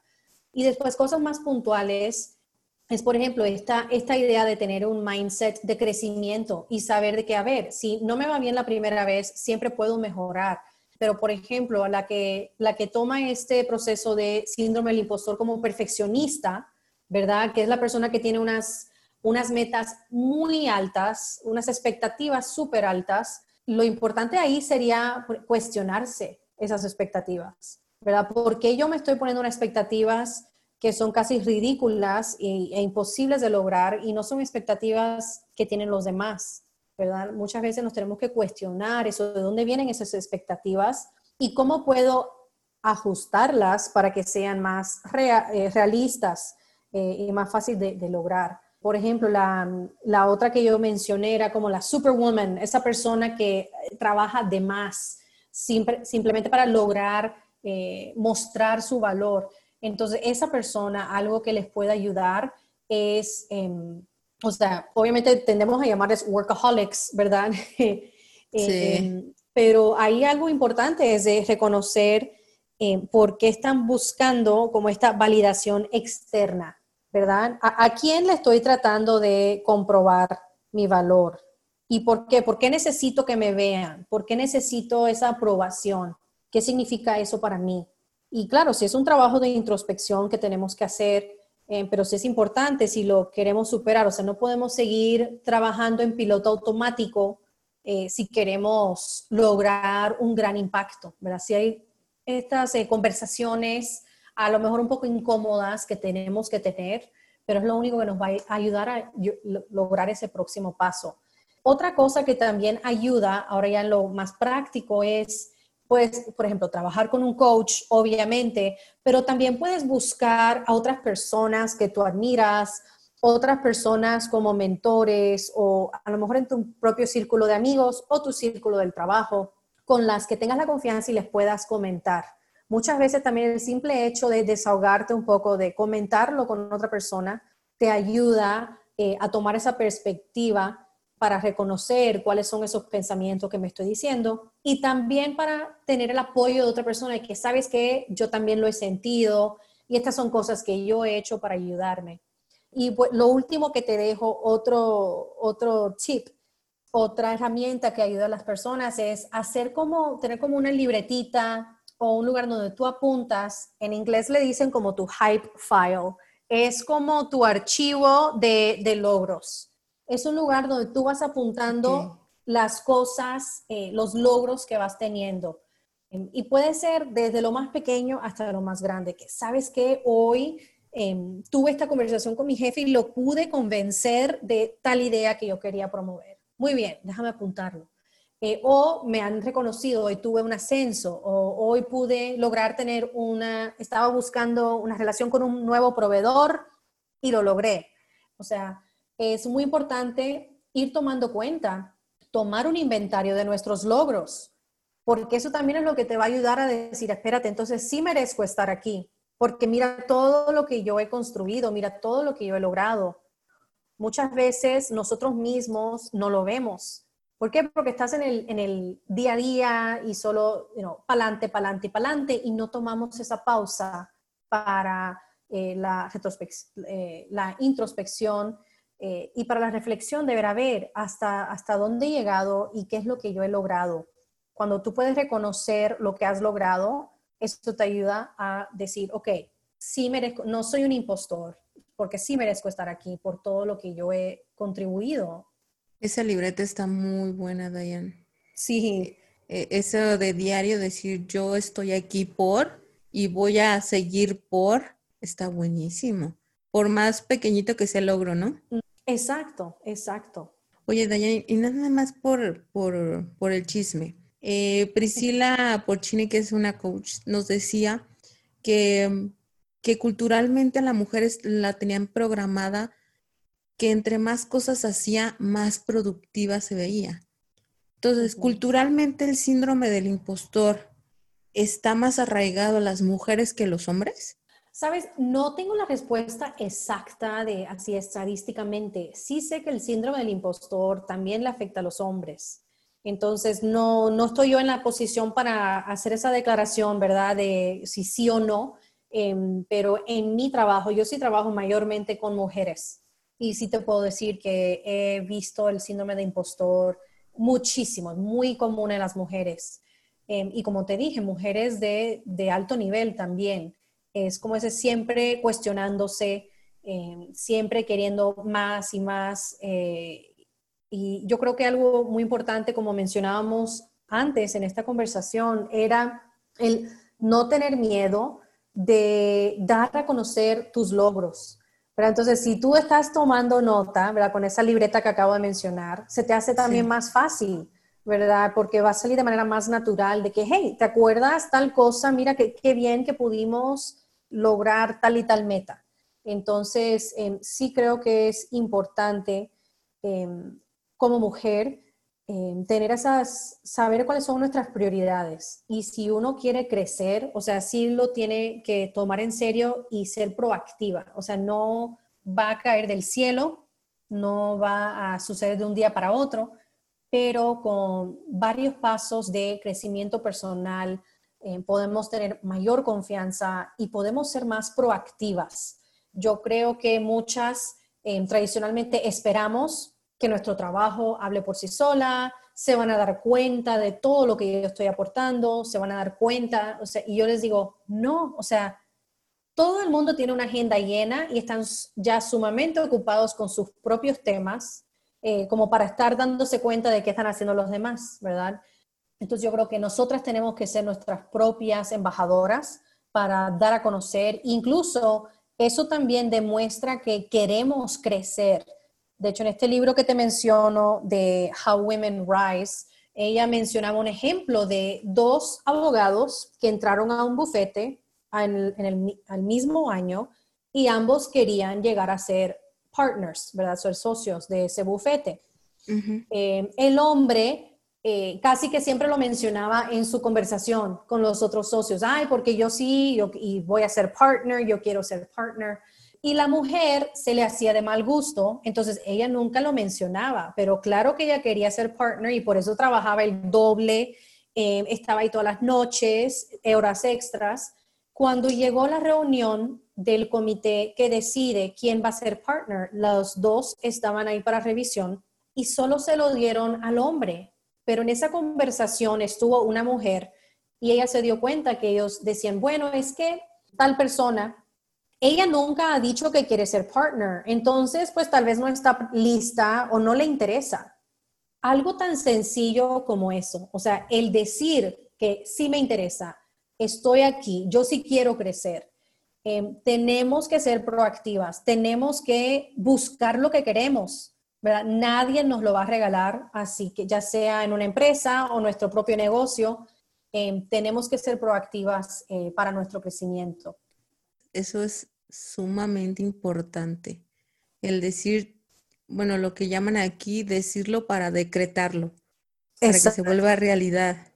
C: Y después cosas más puntuales es, por ejemplo, esta, esta idea de tener un mindset de crecimiento y saber de que, a ver, si no me va bien la primera vez, siempre puedo mejorar. Pero, por ejemplo, la que, la que toma este proceso de síndrome del impostor como perfeccionista, ¿verdad? Que es la persona que tiene unas unas metas muy altas, unas expectativas súper altas, lo importante ahí sería cuestionarse esas expectativas, ¿verdad? ¿Por qué yo me estoy poniendo unas expectativas que son casi ridículas e, imposibles de lograr y no son expectativas que tienen los demás, ¿verdad? Muchas veces nos tenemos que cuestionar eso, de dónde vienen esas expectativas y cómo puedo ajustarlas para que sean más eh, realistas eh, y más fácil de lograr. Por ejemplo, la, otra que yo mencioné era como la superwoman, esa persona que trabaja de más, simplemente para lograr eh, mostrar su valor. Entonces, esa persona, algo que les puede ayudar es, em, o sea, obviamente tendemos a llamarles workaholics, ¿verdad? Eh, em, pero ahí algo importante es de reconocer eh, por qué están buscando como esta validación externa. ¿Verdad? ¿A, quién le estoy tratando de comprobar mi valor? ¿Y por qué? ¿Por qué necesito que me vean? ¿Por qué necesito esa aprobación? ¿Qué significa eso para mí? Y claro, si es un trabajo de introspección que tenemos que hacer, eh, pero sí es importante si lo queremos superar, o sea, no podemos seguir trabajando en piloto automático eh, si queremos lograr un gran impacto, ¿verdad? Si hay estas eh, conversaciones a lo mejor un poco incómodas que tenemos que tener, pero es lo único que nos va a ayudar a lograr ese próximo paso. Otra cosa que también ayuda, ahora ya lo más práctico, es, pues, por ejemplo, trabajar con un coach, obviamente, pero también puedes buscar a otras personas que tú admiras, otras personas como mentores o a lo mejor en tu propio círculo de amigos o tu círculo del trabajo, con las que tengas la confianza y les puedas comentar. Muchas veces también el simple hecho de desahogarte un poco, de comentarlo con otra persona, te ayuda eh, a tomar esa perspectiva para reconocer cuáles son esos pensamientos que me estoy diciendo y también para tener el apoyo de otra persona y que sabes que yo también lo he sentido y estas son cosas que yo he hecho para ayudarme. Y lo último que te dejo, otro, otro tip, otra herramienta que ayuda a las personas es hacer como, tener como una libretita o un lugar donde tú apuntas, en inglés le dicen como tu hype file, es como tu archivo de, logros. Es un lugar donde tú vas apuntando las cosas, eh, los logros que vas teniendo. Em, y puede ser desde lo más pequeño hasta lo más grande, que sabes que hoy em, tuve esta conversación con mi jefe y lo pude convencer de tal idea que yo quería promover. Muy bien, déjame apuntarlo. Eh, o me han reconocido, hoy tuve un ascenso, o hoy pude lograr tener una, estaba buscando una relación con un nuevo proveedor y lo logré. O sea, es muy importante ir tomando cuenta, tomar un inventario de nuestros logros, porque eso también es lo que te va a ayudar a decir, espérate, entonces sí merezco estar aquí, porque mira todo lo que yo he construido, mira todo lo que yo he logrado. Muchas veces nosotros mismos no lo vemos ¿Por qué? Porque estás en el, en el día a día y solo, you know, pa'lante, pa'lante pa'lante y no tomamos esa pausa para eh, la, eh, la introspección eh, y para la reflexión de ver hasta, hasta dónde he llegado y qué es lo que yo he logrado. Cuando tú puedes reconocer lo que has logrado, eso te ayuda a decir, ok, sí merezco, no soy un impostor, porque sí merezco estar aquí por todo lo que yo he contribuido.
B: Esa libreta está muy buena, Diane.
C: Sí.
B: E, e, eso de diario, decir yo estoy aquí por y voy a seguir por, está buenísimo. Por más pequeñito que sea el logro, ¿no?
C: Exacto, exacto.
B: Oye, Dayan, y nada más por, por, el chisme. Eh, Priscila Porcini, que es una coach, nos decía que, que culturalmente a la mujer la tenían programada que entre más cosas hacía, más productiva se veía. Entonces, culturalmente el síndrome del impostor está más arraigado a las mujeres que a los hombres.
C: Sabes, no tengo la respuesta exacta de así estadísticamente. Sí sé que el síndrome del impostor también le afecta a los hombres. Entonces, no, no estoy yo en la posición para hacer esa declaración, ¿verdad? De si sí o no. Em, pero en mi trabajo, yo sí trabajo mayormente con mujeres. Y sí te puedo decir que he visto el síndrome de impostor muchísimo, muy común en las mujeres. Em, y como te dije, mujeres de, de alto nivel también es como ese siempre cuestionándose, eh, siempre queriendo más y más. Eh, y yo creo que algo muy importante, como mencionábamos antes en esta conversación, era el no tener miedo de dar a conocer tus logros. Pero entonces, si tú estás tomando nota, ¿verdad? Con esa libreta que acabo de mencionar, se te hace también más fácil ¿verdad? Porque va a salir de manera más natural de que, hey, ¿te acuerdas tal cosa? Mira qué, qué bien que pudimos lograr tal y tal meta. Entonces, em, sí creo que es importante em, como mujer em, tener esas, saber cuáles son nuestras prioridades. Y si uno quiere crecer, o sea, sí lo tiene que tomar en serio y ser proactiva. O sea, no va a caer del cielo, no va a suceder de un día para otro, pero con varios pasos de crecimiento personal eh, podemos tener mayor confianza y podemos ser más proactivas. Yo creo que muchas eh, tradicionalmente esperamos que nuestro trabajo hable por sí sola, se van a dar cuenta de todo lo que yo estoy aportando, se van a dar cuenta, o sea, y yo les digo, no, o sea, todo el mundo tiene una agenda llena y están ya sumamente ocupados con sus propios temas eh, como para estar dándose cuenta de qué están haciendo los demás, ¿verdad? Entonces yo creo que nosotras tenemos que ser nuestras propias embajadoras para dar a conocer, incluso eso también demuestra que queremos crecer. De hecho, en este libro que te menciono de How Women Rise, ella mencionaba un ejemplo de dos abogados que entraron a un bufete en el, al mismo año y ambos querían llegar a ser partners, ¿verdad? Ser socios de ese bufete. Eh, el hombre eh, casi que siempre lo mencionaba en su conversación con los otros socios. Ay, porque yo sí, yo, y voy a ser partner, yo quiero ser partner. Y la mujer se le hacía de mal gusto, entonces ella nunca lo mencionaba, pero claro que ella quería ser partner y por eso trabajaba el doble, eh, estaba ahí todas las noches, horas extras. Cuando llegó la reunión, del comité que decide quién va a ser partner. Los dos estaban ahí para revisión y solo se lo dieron al hombre. Pero en esa conversación estuvo una mujer y ella se dio cuenta que ellos decían, bueno, es que tal persona, ella nunca ha dicho que quiere ser partner, entonces pues tal vez no está lista o no le interesa. Algo tan sencillo como eso, o sea, el decir que sí me interesa, estoy aquí, yo sí quiero crecer Em, tenemos que ser proactivas, tenemos que buscar lo que queremos, ¿verdad? Nadie nos lo va a regalar, así que ya sea en una empresa o nuestro propio negocio, em, tenemos que ser proactivas eh, para nuestro crecimiento.
B: Eso es sumamente importante. El decir, bueno, lo que llaman aquí, decirlo para decretarlo, para que se vuelva realidad.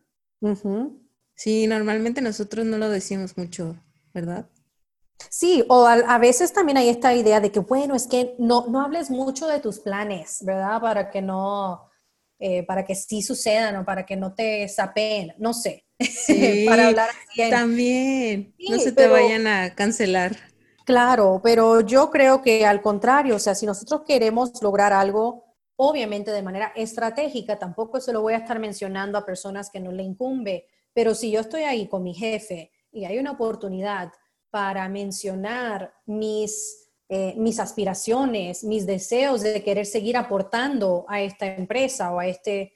B: Sí, normalmente nosotros no lo decimos mucho, ¿verdad?
C: Sí, o a, veces también hay esta idea de que, bueno, es que no, no hables mucho de tus planes, ¿verdad? Para que no, eh, para que sí sucedan o para que no te sapeen, no sé.
B: Sí, para hablar También, no se te vayan a cancelar.
C: Claro, pero yo creo que al contrario, o sea, si nosotros queremos lograr algo, obviamente de manera estratégica, tampoco se lo voy a estar mencionando a personas que no le incumbe, pero si yo estoy ahí con mi jefe y hay una oportunidad para mencionar mis eh, mis aspiraciones, mis deseos de querer seguir aportando a esta empresa o a, este,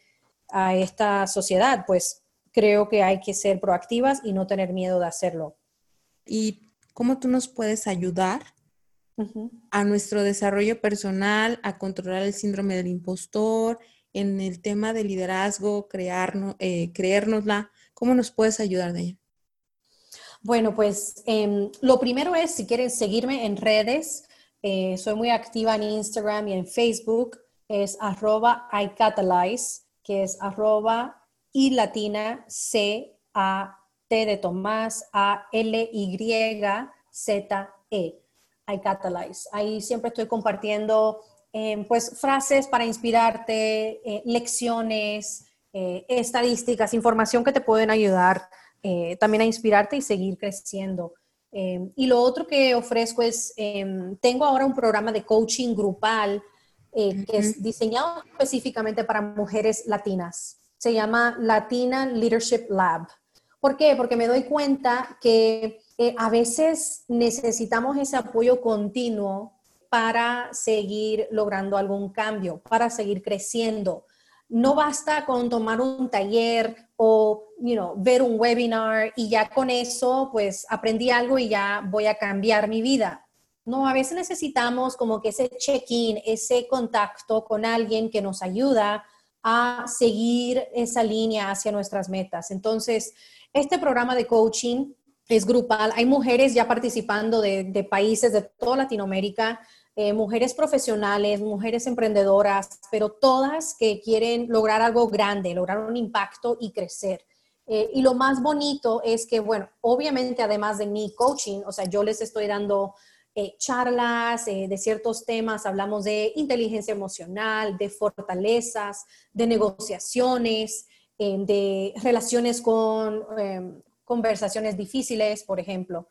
C: a esta sociedad, pues creo que hay que ser proactivas y no tener miedo de hacerlo.
B: ¿Y cómo tú nos puedes ayudar a nuestro desarrollo personal, a controlar el síndrome del impostor, en el tema de liderazgo, crearnos, eh, creérnosla? ¿Cómo nos puedes ayudar de ella?
C: Bueno, pues em, lo primero es, si quieren seguirme en redes, eh, soy muy activa en Instagram y en Facebook, es arroba iCatalyze, que es arroba y latina C A T de Tomás A L Y Z E. iCatalyze. Ahí siempre estoy compartiendo em, pues frases para inspirarte, eh, lecciones, eh, estadísticas, información que te pueden ayudar eh, también a inspirarte y seguir creciendo. Y lo otro que ofrezco es, tengo ahora un programa de coaching grupal eh, que es diseñado específicamente para mujeres latinas. Se llama Latina Leadership Lab. ¿Por qué? Porque me doy cuenta que eh, a veces necesitamos ese apoyo continuo para seguir logrando algún cambio, para seguir creciendo. No basta con tomar un taller o you know, ver un webinar y ya con eso pues aprendí algo y ya voy a cambiar mi vida. No, a veces necesitamos como que ese check-in, ese contacto con alguien que nos ayuda a seguir esa línea hacia nuestras metas. Entonces, este programa de coaching es grupal. Hay mujeres ya participando de, países de toda Latinoamérica eh, mujeres profesionales, mujeres emprendedoras, pero todas que quieren lograr algo grande, lograr un impacto y crecer. Eh, y lo más bonito es que, bueno, obviamente además de mi coaching, o sea, yo les estoy dando eh, charlas de ciertos temas, hablamos de inteligencia emocional, de fortalezas, de negociaciones, de relaciones con conversaciones difíciles, por ejemplo.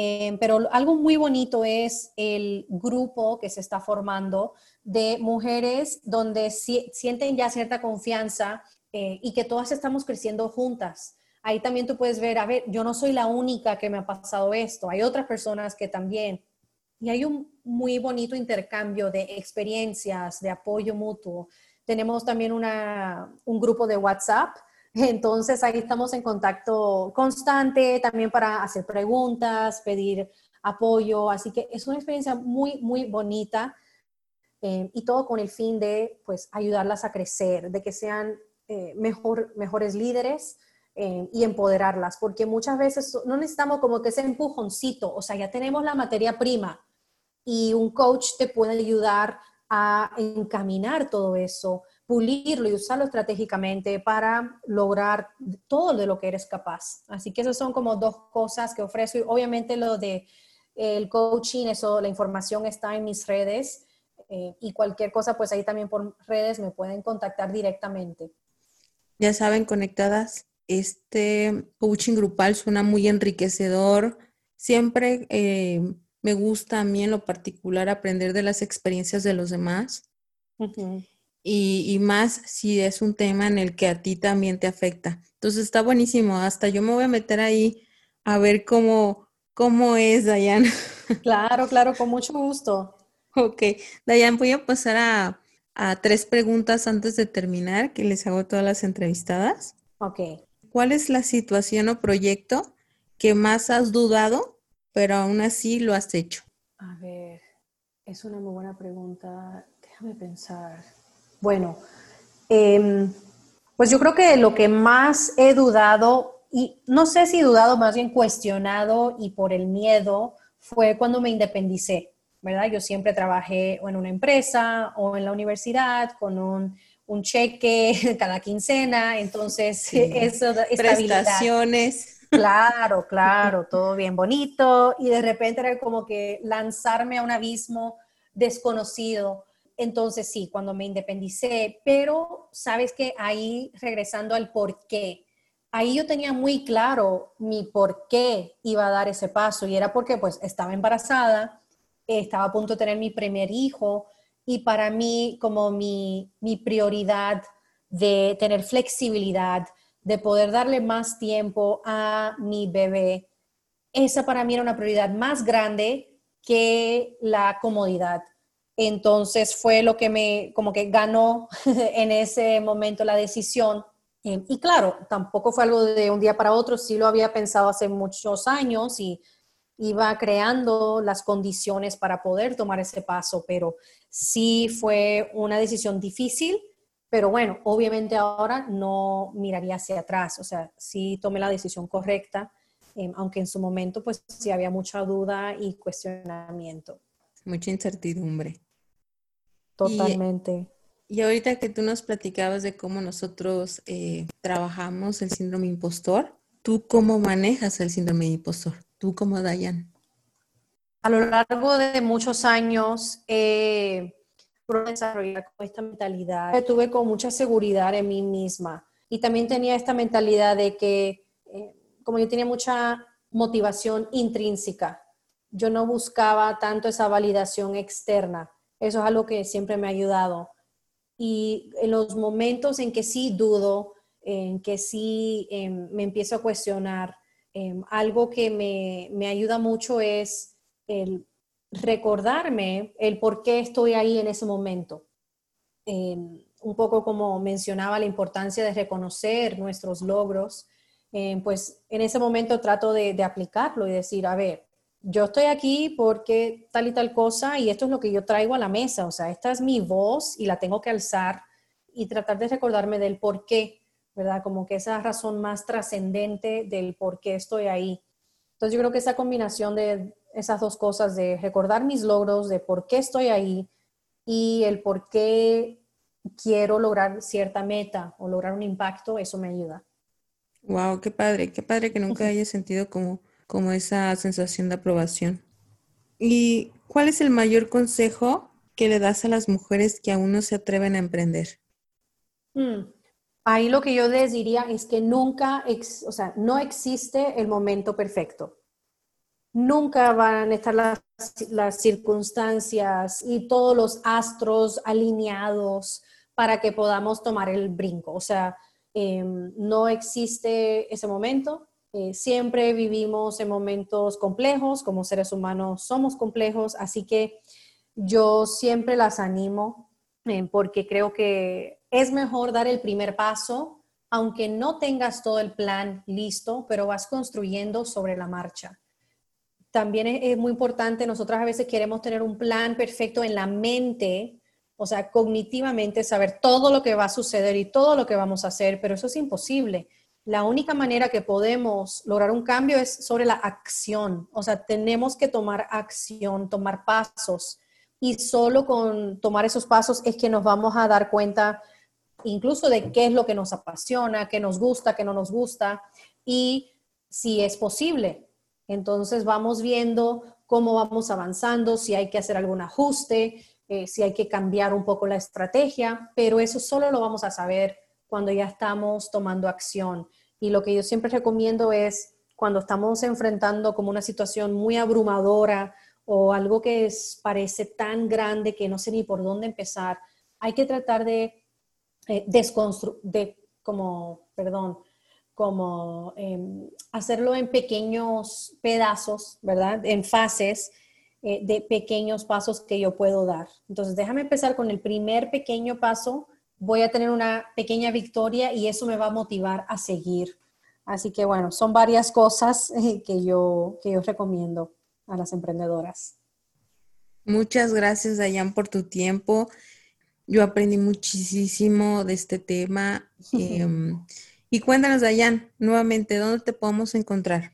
C: Em, pero algo muy bonito es el grupo que se está formando de mujeres donde sienten ya cierta confianza eh, y que todas estamos creciendo juntas. Ahí también tú puedes ver, a ver, yo no soy la única que me ha pasado esto, hay otras personas que también. Y hay un muy bonito intercambio de experiencias, de apoyo mutuo. Tenemos también un grupo de WhatsApp entonces ahí estamos en contacto constante también para hacer preguntas, pedir apoyo, así que es una experiencia muy, muy bonita eh, y todo con el fin de pues ayudarlas a crecer, de que sean eh, mejor, mejores líderes eh, y empoderarlas, porque muchas veces no necesitamos como que ese empujoncito, o sea, ya tenemos la materia prima y un coach te puede ayudar a encaminar todo eso, pulirlo y usarlo estratégicamente para lograr todo de lo que eres capaz. Así que esas son como dos cosas que ofrezco. Y obviamente lo de el coaching, eso, la información está en mis redes eh, y cualquier cosa, pues ahí también por redes me pueden contactar directamente.
B: Ya saben, conectadas, este coaching grupal suena muy enriquecedor. Siempre eh, me gusta a mí en lo particular aprender de las experiencias de los demás y, más si es un tema en el que a ti también te afecta. Entonces está buenísimo, hasta yo me voy a meter ahí a ver cómo, cómo es, Dayan.
C: Claro, claro, con mucho gusto.
B: Ok, Dayan, voy a pasar a, a tres preguntas antes de terminar, que les hago a todas las entrevistadas.
C: Ok.
B: ¿Cuál es la situación o proyecto que más has dudado, pero aún así lo has hecho?
C: A ver, es una muy buena pregunta. Déjame pensar. Bueno, em, pues yo creo que lo que más he dudado, y no sé si dudado, más bien cuestionado y por el miedo, fue cuando me independicé, ¿verdad? Yo siempre trabajé o en una empresa o en la universidad con un, cheque cada quincena, entonces eso,
B: prestaciones.
C: Claro, claro, todo bien bonito y de repente era como que lanzarme a un abismo desconocido. Entonces sí, cuando me independicé, pero sabes que ahí regresando al por qué, ahí yo tenía muy claro mi por qué iba a dar ese paso y era porque pues estaba embarazada, estaba a punto de tener mi primer hijo y para mí como mi, mi prioridad de tener flexibilidad, de poder darle más tiempo a mi bebé, esa para mí era una prioridad más grande que la comodidad. Entonces fue lo que me, como que ganó en ese momento la decisión. Eh, y claro, tampoco fue algo de un día para otro, sí lo había pensado hace muchos años y iba creando las condiciones para poder tomar ese paso, pero sí fue una decisión difícil, pero bueno, obviamente ahora no miraría hacia atrás, o sea, sí tomé la decisión correcta, eh, aunque en su momento pues sí había mucha duda y cuestionamiento.
B: Mucha incertidumbre.
C: Totalmente.
B: Y, ahorita que tú nos platicabas de cómo nosotros eh, trabajamos el síndrome impostor, ¿tú cómo manejas el síndrome impostor? ¿Tú cómo, Dayan?
C: A lo largo de muchos años he desarrollado esta mentalidad. Tuve con mucha seguridad en mí misma y también tenía esta mentalidad de que, eh, como yo tenía mucha motivación intrínseca, yo no buscaba tanto esa validación externa eso es algo que siempre me ha ayudado. Y en los momentos en que sí dudo, en que sí em, me empiezo a cuestionar, em, algo que me, me, ayuda mucho es el recordarme el por qué estoy ahí en ese momento. Em, un poco como mencionaba la importancia de reconocer nuestros logros, pues en ese momento trato de, de aplicarlo y decir, a ver, yo estoy aquí porque tal y tal cosa y esto es lo que yo traigo a la mesa, o sea, esta es mi voz y la tengo que alzar y tratar de recordarme del por qué, ¿verdad? Como que esa razón más trascendente del por qué estoy ahí. Entonces yo creo que esa combinación de esas dos cosas, de recordar mis logros, de por qué estoy ahí y el por qué quiero lograr cierta meta o lograr un impacto, eso me ayuda.
B: Wow, qué padre, qué padre que nunca haya sentido como como esa sensación de aprobación. ¿Y cuál es el mayor consejo que le das a las mujeres que aún no se atreven a emprender?
C: Hmm. Ahí lo que yo les diría es que nunca, o sea, no existe el momento perfecto. Nunca van a estar las, las circunstancias y todos los astros alineados para que podamos tomar el brinco. O sea, em, no existe ese momento eh, siempre vivimos en momentos complejos, como seres humanos somos complejos, así que yo siempre las animo eh, porque creo que es mejor dar el primer paso, aunque no tengas todo el plan listo, pero vas construyendo sobre la marcha. También es, muy importante, nosotras a veces queremos tener un plan perfecto en la mente, o sea, cognitivamente saber todo lo que va a suceder y todo lo que vamos a hacer, pero eso es imposible la única manera que podemos lograr un cambio es sobre la acción. O sea, tenemos que tomar acción, tomar pasos. Y solo con tomar esos pasos es que nos vamos a dar cuenta incluso de qué es lo que nos apasiona, qué nos gusta, qué no nos gusta y si es posible. Entonces vamos viendo cómo vamos avanzando, si hay que hacer algún ajuste, eh, si hay que cambiar un poco la estrategia, pero eso solo lo vamos a saber cuando ya estamos tomando acción. Y lo que yo siempre recomiendo es cuando estamos enfrentando como una situación muy abrumadora o algo que parece tan grande que no sé ni por dónde empezar, hay que tratar de eh, desconstruir, de como, perdón, como em, hacerlo en pequeños pedazos, ¿verdad? En fases eh, de pequeños pasos que yo puedo dar. Entonces, déjame empezar con el primer pequeño paso voy a tener una pequeña victoria y eso me va a motivar a seguir. Así que bueno, son varias cosas eh, que yo, que yo recomiendo a las emprendedoras.
B: Muchas gracias, Dayan, por tu tiempo. Yo aprendí muchísimo de este tema. Em, y cuéntanos, Dayan, nuevamente, ¿dónde te podemos encontrar?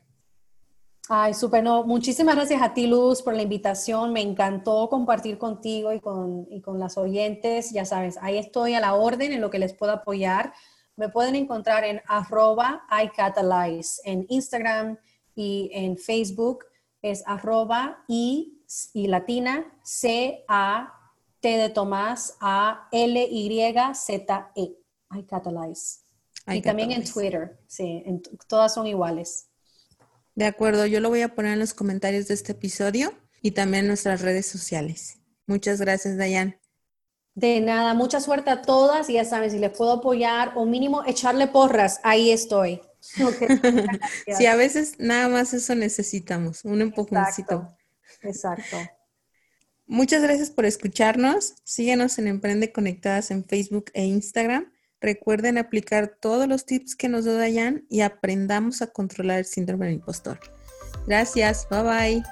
C: Ay, súper, no. Muchísimas gracias a ti, Luz, por la invitación. Me encantó compartir contigo y con, y con las oyentes. Ya sabes, ahí estoy a la orden en lo que les puedo apoyar. Me pueden encontrar en arroba iCatalyze en Instagram y en Facebook. Es arroba y, y latina C A T de Tomás A L Y Z E. iCatalyze. Y también en Twitter. Sí, todas son iguales.
B: De acuerdo, yo lo voy a poner en los comentarios de este episodio y también en nuestras redes sociales. Muchas gracias, Dayan.
C: De nada, mucha suerte a todas y ya saben, si les puedo apoyar o mínimo echarle porras, ahí estoy.
B: sí, a veces nada más eso necesitamos, un empujoncito.
C: Exacto.
B: Muchas gracias por escucharnos. Síguenos en Emprende Conectadas en Facebook e Instagram. Recuerden aplicar todos los tips que nos da Dayan y aprendamos a controlar el síndrome del impostor. Gracias, bye bye.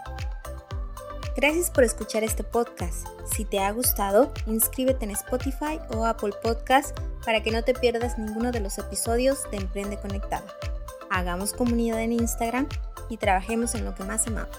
A: Gracias por escuchar este podcast. Si te ha gustado, inscríbete en Spotify o Apple Podcast para que no te pierdas ninguno de los episodios de Emprende Conectado. Hagamos comunidad en Instagram y trabajemos en lo que más amamos.